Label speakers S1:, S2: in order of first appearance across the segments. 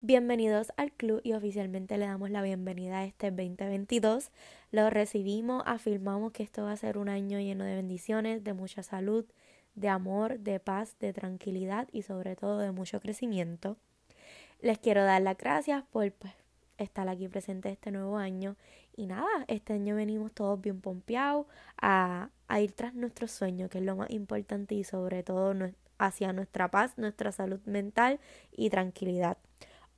S1: Bienvenidos al club y oficialmente le damos la bienvenida a este 2022. Lo recibimos, afirmamos que esto va a ser un año lleno de bendiciones, de mucha salud, de amor, de paz, de tranquilidad y sobre todo de mucho crecimiento. Les quiero dar las gracias por pues, estar aquí presente este nuevo año. Y nada, este año venimos todos bien pompeados a, a ir tras nuestro sueño, que es lo más importante y sobre todo hacia nuestra paz, nuestra salud mental y tranquilidad.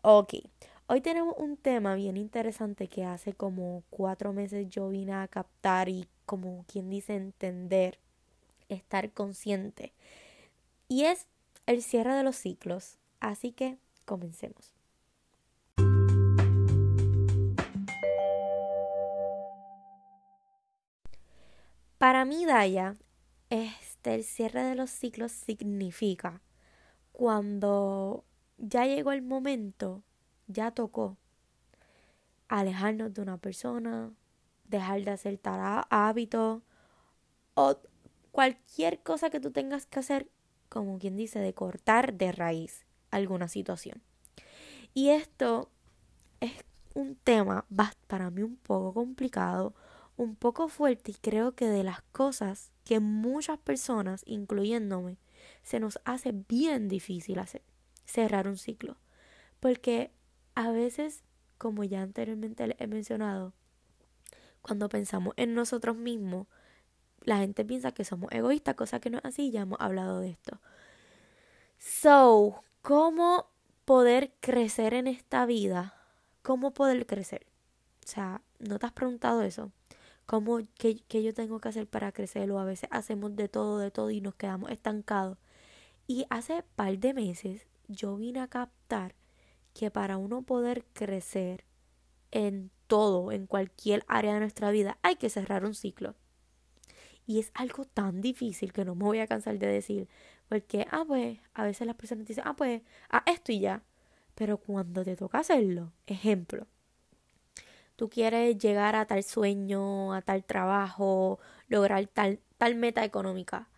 S1: Ok, hoy tenemos un tema bien interesante que hace como cuatro meses yo vine a captar y como quien dice entender, estar consciente. Y es el cierre de los ciclos. Así que comencemos. Para mí, Daya, este, el cierre de los ciclos significa cuando ya llegó el momento, ya tocó alejarnos de una persona, dejar de hacer tal hábito o cualquier cosa que tú tengas que hacer, como quien dice, de cortar de raíz alguna situación. Y esto es un tema para mí un poco complicado, un poco fuerte y creo que de las cosas que muchas personas, incluyéndome, se nos hace bien difícil hacer cerrar un ciclo. Porque a veces, como ya anteriormente he mencionado, cuando pensamos en nosotros mismos, la gente piensa que somos egoístas, cosa que no es así, ya hemos hablado de esto. So, ¿cómo poder crecer en esta vida? ¿Cómo poder crecer? O sea, ¿no te has preguntado eso? ¿Cómo, qué, qué yo tengo que hacer para crecer? O a veces hacemos de todo, de todo y nos quedamos estancados. Y hace par de meses yo vine a captar que para uno poder crecer en todo, en cualquier área de nuestra vida, hay que cerrar un ciclo. Y es algo tan difícil que no me voy a cansar de decir, porque, ah, pues, a veces las personas dicen, ah, pues, ah, esto y ya. Pero cuando te toca hacerlo, ejemplo, tú quieres llegar a tal sueño, a tal trabajo, lograr tal, tal meta económica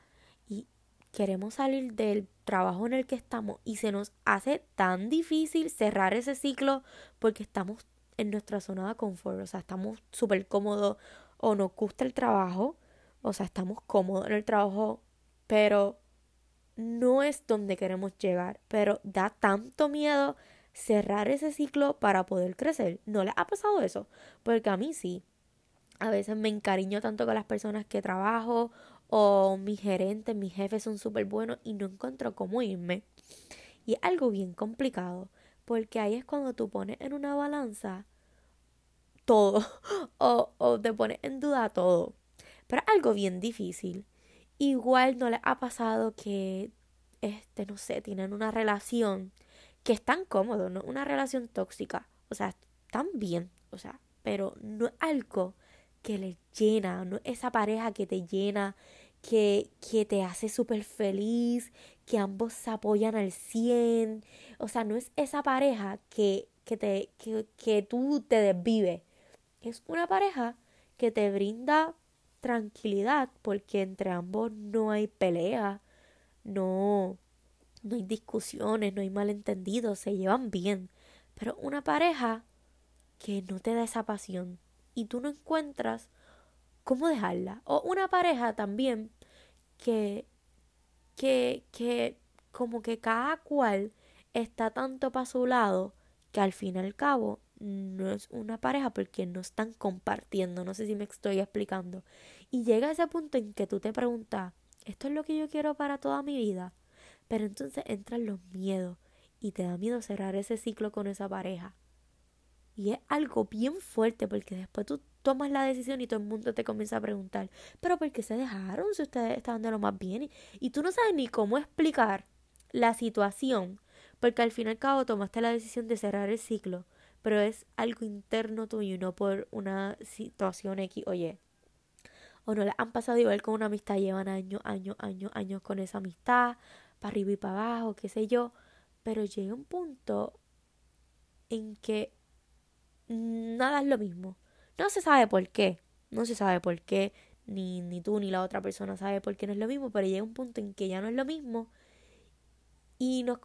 S1: y queremos salir del trabajo en el que estamos y se nos hace tan difícil cerrar ese ciclo porque estamos en nuestra zona de confort, o sea, estamos súper cómodos o nos gusta el trabajo, o sea, estamos cómodos en el trabajo, pero no es donde queremos llegar, pero da tanto miedo cerrar ese ciclo para poder crecer. ¿No le ha pasado eso? Porque a mí sí. A veces me encariño tanto con las personas que trabajo o mis gerentes, mis jefes son súper buenos y no encuentro cómo irme. Y es algo bien complicado, porque ahí es cuando tú pones en una balanza todo o, o te pones en duda todo. Pero es algo bien difícil. Igual no les ha pasado que, este, no sé, tienen una relación que es tan cómodo, ¿no? Una relación tóxica. O sea, tan bien, o sea, pero no es algo que les llena, no esa pareja que te llena, que, que te hace súper feliz, que ambos se apoyan al 100. O sea, no es esa pareja que, que, te, que, que tú te desvives. Es una pareja que te brinda tranquilidad porque entre ambos no hay pelea, no, no hay discusiones, no hay malentendidos, se llevan bien. Pero una pareja que no te da esa pasión, y tú no encuentras cómo dejarla. O una pareja también que, que, que como que cada cual está tanto para su lado que al fin y al cabo no es una pareja porque no están compartiendo. No sé si me estoy explicando. Y llega ese punto en que tú te preguntas, ¿esto es lo que yo quiero para toda mi vida? Pero entonces entran los miedos y te da miedo cerrar ese ciclo con esa pareja. Y es algo bien fuerte porque después tú tomas la decisión y todo el mundo te comienza a preguntar, pero ¿por qué se dejaron si ustedes estaban de lo más bien? Y tú no sabes ni cómo explicar la situación, porque al fin y al cabo tomaste la decisión de cerrar el ciclo, pero es algo interno tuyo no por una situación X, oye. O no le han pasado igual con una amistad, llevan años, años, años, años con esa amistad, para arriba y para abajo, qué sé yo, pero llega un punto en que nada es lo mismo. No se sabe por qué. No se sabe por qué. Ni, ni tú ni la otra persona sabe por qué no es lo mismo. Pero llega un punto en que ya no es lo mismo. Y nos,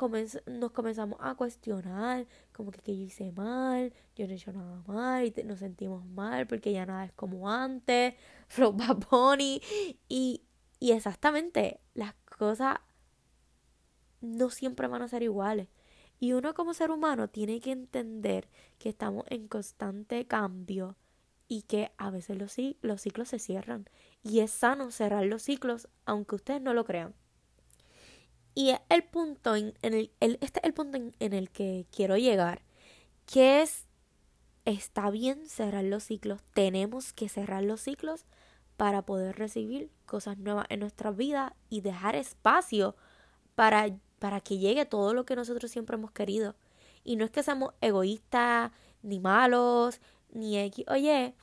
S1: nos comenzamos a cuestionar, como que, que yo hice mal, yo no he hecho nada mal, y nos sentimos mal porque ya nada es como antes, Flow Pony. Y, y exactamente, las cosas no siempre van a ser iguales. Y uno como ser humano tiene que entender que estamos en constante cambio y que a veces los, los ciclos se cierran. Y es sano cerrar los ciclos aunque ustedes no lo crean. Y el punto en, el, este es el punto en, en el que quiero llegar, que es, está bien cerrar los ciclos, tenemos que cerrar los ciclos para poder recibir cosas nuevas en nuestra vida y dejar espacio para, para que llegue todo lo que nosotros siempre hemos querido. Y no es que seamos egoístas, ni malos, ni X. Oye,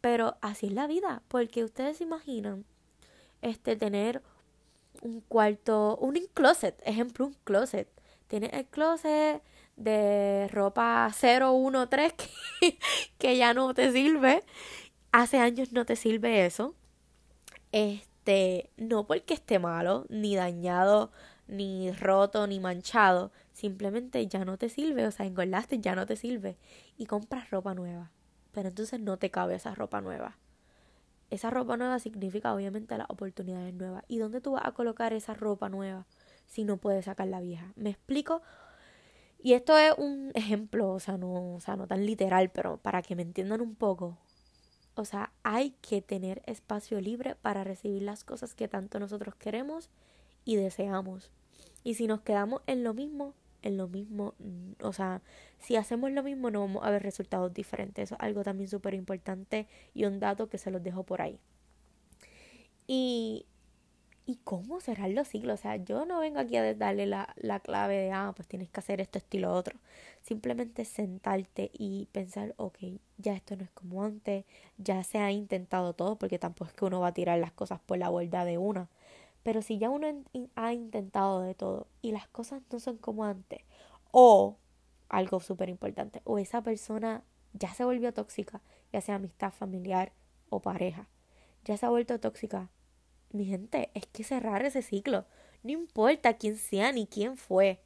S1: pero así es la vida, porque ustedes se imaginan este tener un cuarto, un closet, ejemplo, un closet. Tienes el closet de ropa 013 que, que ya no te sirve. Hace años no te sirve eso. Este, no porque esté malo, ni dañado, ni roto, ni manchado. Simplemente ya no te sirve, o sea, engordaste, ya no te sirve. Y compras ropa nueva. Pero entonces no te cabe esa ropa nueva esa ropa nueva significa obviamente las oportunidades nuevas. ¿Y dónde tú vas a colocar esa ropa nueva si no puedes sacar la vieja? ¿Me explico? Y esto es un ejemplo, o sea, no, o sea, no tan literal, pero para que me entiendan un poco. O sea, hay que tener espacio libre para recibir las cosas que tanto nosotros queremos y deseamos. Y si nos quedamos en lo mismo, en lo mismo, mm, o sea, si hacemos lo mismo no vamos a ver resultados diferentes. Eso es algo también súper importante y un dato que se los dejo por ahí. Y, y cómo cerrar los ciclos. O sea, yo no vengo aquí a darle la, la clave de, ah, pues tienes que hacer esto, estilo otro. Simplemente sentarte y pensar, ok, ya esto no es como antes, ya se ha intentado todo, porque tampoco es que uno va a tirar las cosas por la borda de una. Pero si ya uno ha intentado de todo y las cosas no son como antes, o algo súper importante, o esa persona ya se volvió tóxica, ya sea amistad familiar o pareja, ya se ha vuelto tóxica, mi gente, es que cerrar ese ciclo, no importa quién sea ni quién fue,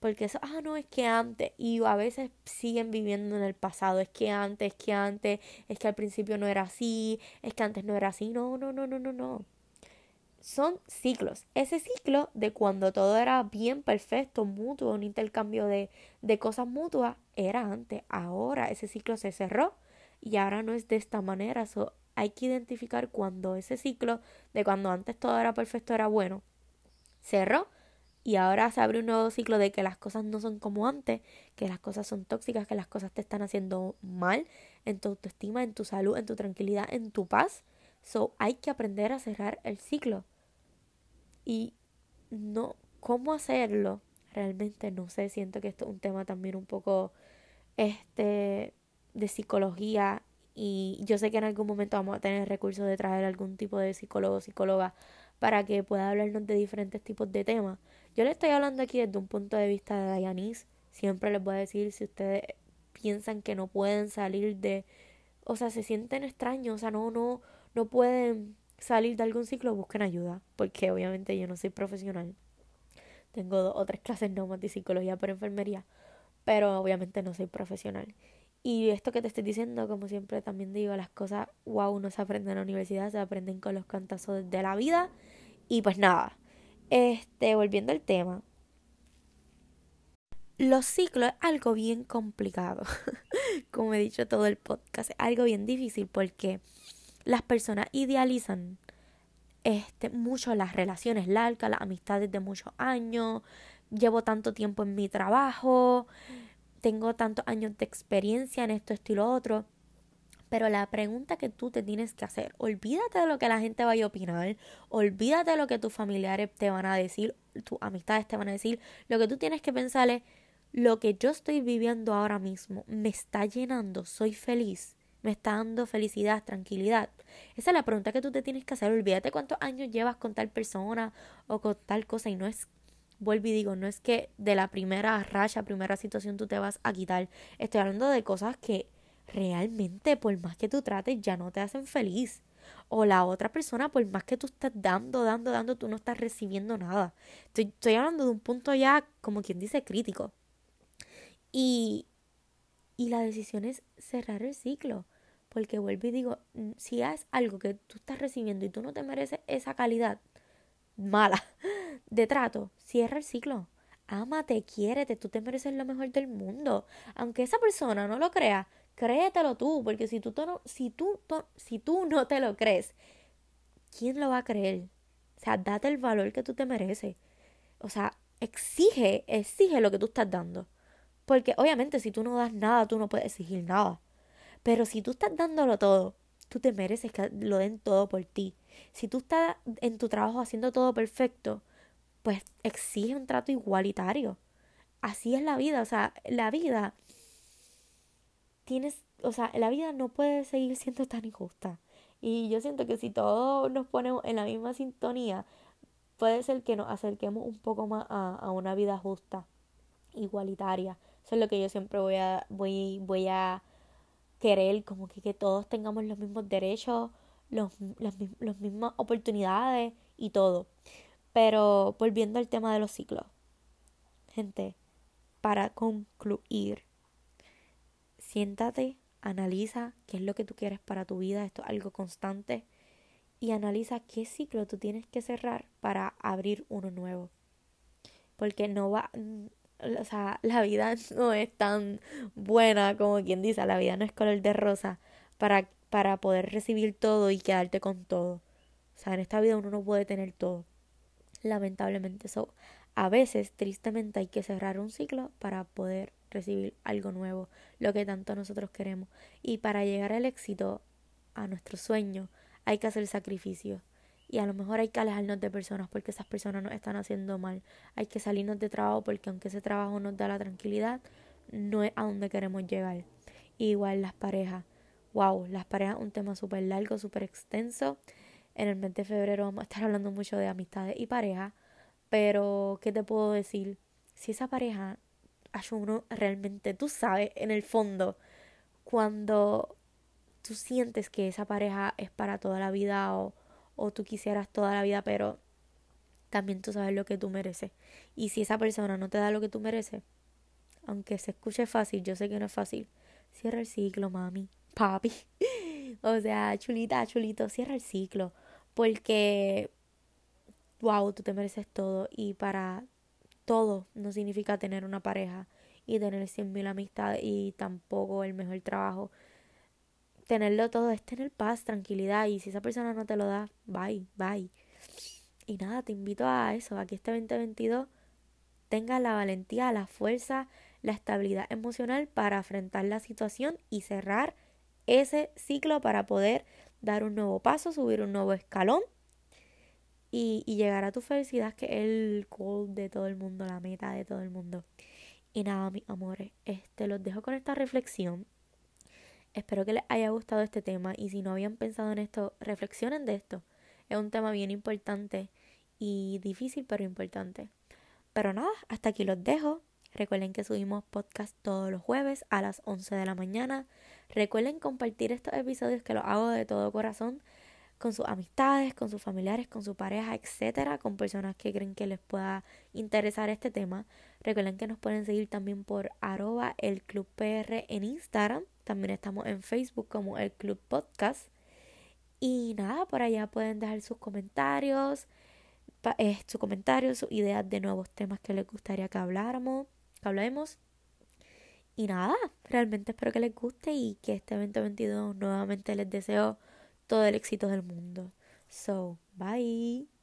S1: porque eso, ah, no, es que antes, y a veces siguen viviendo en el pasado, es que antes, es que antes, es que al principio no era así, es que antes no era así, no, no, no, no, no, no son ciclos. Ese ciclo de cuando todo era bien perfecto, mutuo, un intercambio de, de cosas mutuas, era antes. Ahora ese ciclo se cerró y ahora no es de esta manera. So, hay que identificar cuando ese ciclo de cuando antes todo era perfecto, era bueno, cerró y ahora se abre un nuevo ciclo de que las cosas no son como antes, que las cosas son tóxicas, que las cosas te están haciendo mal en tu autoestima, en tu salud, en tu tranquilidad, en tu paz. So, hay que aprender a cerrar el ciclo. Y no, ¿cómo hacerlo? Realmente no sé, siento que esto es un tema también un poco este de psicología y yo sé que en algún momento vamos a tener recursos de traer algún tipo de psicólogo o psicóloga para que pueda hablarnos de diferentes tipos de temas. Yo le estoy hablando aquí desde un punto de vista de Dayanis. Siempre les voy a decir si ustedes piensan que no pueden salir de, o sea, se sienten extraños, o sea, no, no, no pueden salir de algún ciclo, busquen ayuda, porque obviamente yo no soy profesional. Tengo dos o tres clases no de psicología por enfermería, pero obviamente no soy profesional. Y esto que te estoy diciendo, como siempre también digo, las cosas, wow, no se aprenden en la universidad, se aprenden con los cantazos de la vida. Y pues nada, este, volviendo al tema. Los ciclos es algo bien complicado, como he dicho todo el podcast, es algo bien difícil porque las personas idealizan este, mucho las relaciones largas, las amistades de muchos años, llevo tanto tiempo en mi trabajo, tengo tantos años de experiencia en esto, esto y lo otro. Pero la pregunta que tú te tienes que hacer, olvídate de lo que la gente vaya a opinar, olvídate de lo que tus familiares te van a decir, tus amistades te van a decir, lo que tú tienes que pensar es, lo que yo estoy viviendo ahora mismo me está llenando, soy feliz me está dando felicidad, tranquilidad? Esa es la pregunta que tú te tienes que hacer. Olvídate cuántos años llevas con tal persona o con tal cosa y no es, vuelvo y digo, no es que de la primera racha, primera situación tú te vas a quitar. Estoy hablando de cosas que realmente, por más que tú trates, ya no te hacen feliz. O la otra persona, por más que tú estás dando, dando, dando, tú no estás recibiendo nada. Estoy, estoy hablando de un punto ya, como quien dice, crítico. Y, y la decisión es cerrar el ciclo. Porque vuelvo y digo, mm, si es algo que tú estás recibiendo y tú no te mereces esa calidad mala de trato, cierra el ciclo. Ámate, quiérete, tú te mereces lo mejor del mundo. Aunque esa persona no lo crea, créetelo tú, porque si tú, no, si, tú, si tú no te lo crees, ¿quién lo va a creer? O sea, date el valor que tú te mereces. O sea, exige, exige lo que tú estás dando. Porque obviamente si tú no das nada, tú no puedes exigir nada. Pero si tú estás dándolo todo, tú te mereces que lo den todo por ti. Si tú estás en tu trabajo haciendo todo perfecto, pues exige un trato igualitario. Así es la vida, o sea, la vida tienes, o sea, la vida no puede seguir siendo tan injusta. Y yo siento que si todos nos ponemos en la misma sintonía, puede ser que nos acerquemos un poco más a, a una vida justa, igualitaria. Eso es lo que yo siempre voy a, voy, voy a querer, como que, que todos tengamos los mismos derechos, las, mismas oportunidades y todo. Pero volviendo al tema de los ciclos. Gente, para concluir, siéntate, analiza qué es lo que tú quieres para tu vida, esto es algo constante, y analiza qué ciclo tú tienes que cerrar para abrir uno nuevo. Porque no va, o sea, la vida no es tan buena como quien dice, la vida no es color de rosa para, para poder recibir todo y quedarte con todo. O sea, en esta vida uno no puede tener todo. Lamentablemente, eso a veces, tristemente, hay que cerrar un ciclo para poder recibir algo nuevo, lo que tanto nosotros queremos. Y para llegar al éxito, a nuestro sueño, hay que hacer sacrificios. Y a lo mejor hay que alejarnos de personas porque esas personas nos están haciendo mal. Hay que salirnos de trabajo porque aunque ese trabajo nos da la tranquilidad, no es a donde queremos llegar. igual las parejas. Wow, las parejas un tema súper largo, súper extenso. En el mes de febrero vamos a estar hablando mucho de amistades y parejas. Pero, ¿qué te puedo decir? Si esa pareja, uno realmente, tú sabes, en el fondo, cuando tú sientes que esa pareja es para toda la vida o o tú quisieras toda la vida, pero también tú sabes lo que tú mereces. Y si esa persona no te da lo que tú mereces, aunque se escuche fácil, yo sé que no es fácil, cierra el ciclo, mami, papi. o sea, chulita, chulito, cierra el ciclo. Porque, wow, tú te mereces todo. Y para todo no significa tener una pareja y tener cien mil amistades y tampoco el mejor trabajo tenerlo todo es tener paz, tranquilidad y si esa persona no te lo da, bye, bye. Y nada, te invito a eso, a que este 2022 tengas la valentía, la fuerza, la estabilidad emocional para afrontar la situación y cerrar ese ciclo para poder dar un nuevo paso, subir un nuevo escalón y, y llegar a tu felicidad, que es el goal de todo el mundo, la meta de todo el mundo. Y nada, mis amores, este los dejo con esta reflexión. Espero que les haya gustado este tema y si no habían pensado en esto, reflexionen de esto. Es un tema bien importante y difícil pero importante. Pero nada, hasta aquí los dejo. Recuerden que subimos podcast todos los jueves a las 11 de la mañana. Recuerden compartir estos episodios que los hago de todo corazón con sus amistades, con sus familiares, con su pareja, etcétera, con personas que creen que les pueda interesar este tema. Recuerden que nos pueden seguir también por arroba el club en Instagram. También estamos en Facebook como el Club Podcast. Y nada, por allá pueden dejar sus comentarios, eh, sus comentarios, sus ideas de nuevos temas que les gustaría que habláramos, que hablemos. Y nada, realmente espero que les guste y que este 2022 nuevamente les deseo todo el éxito del mundo. So, bye.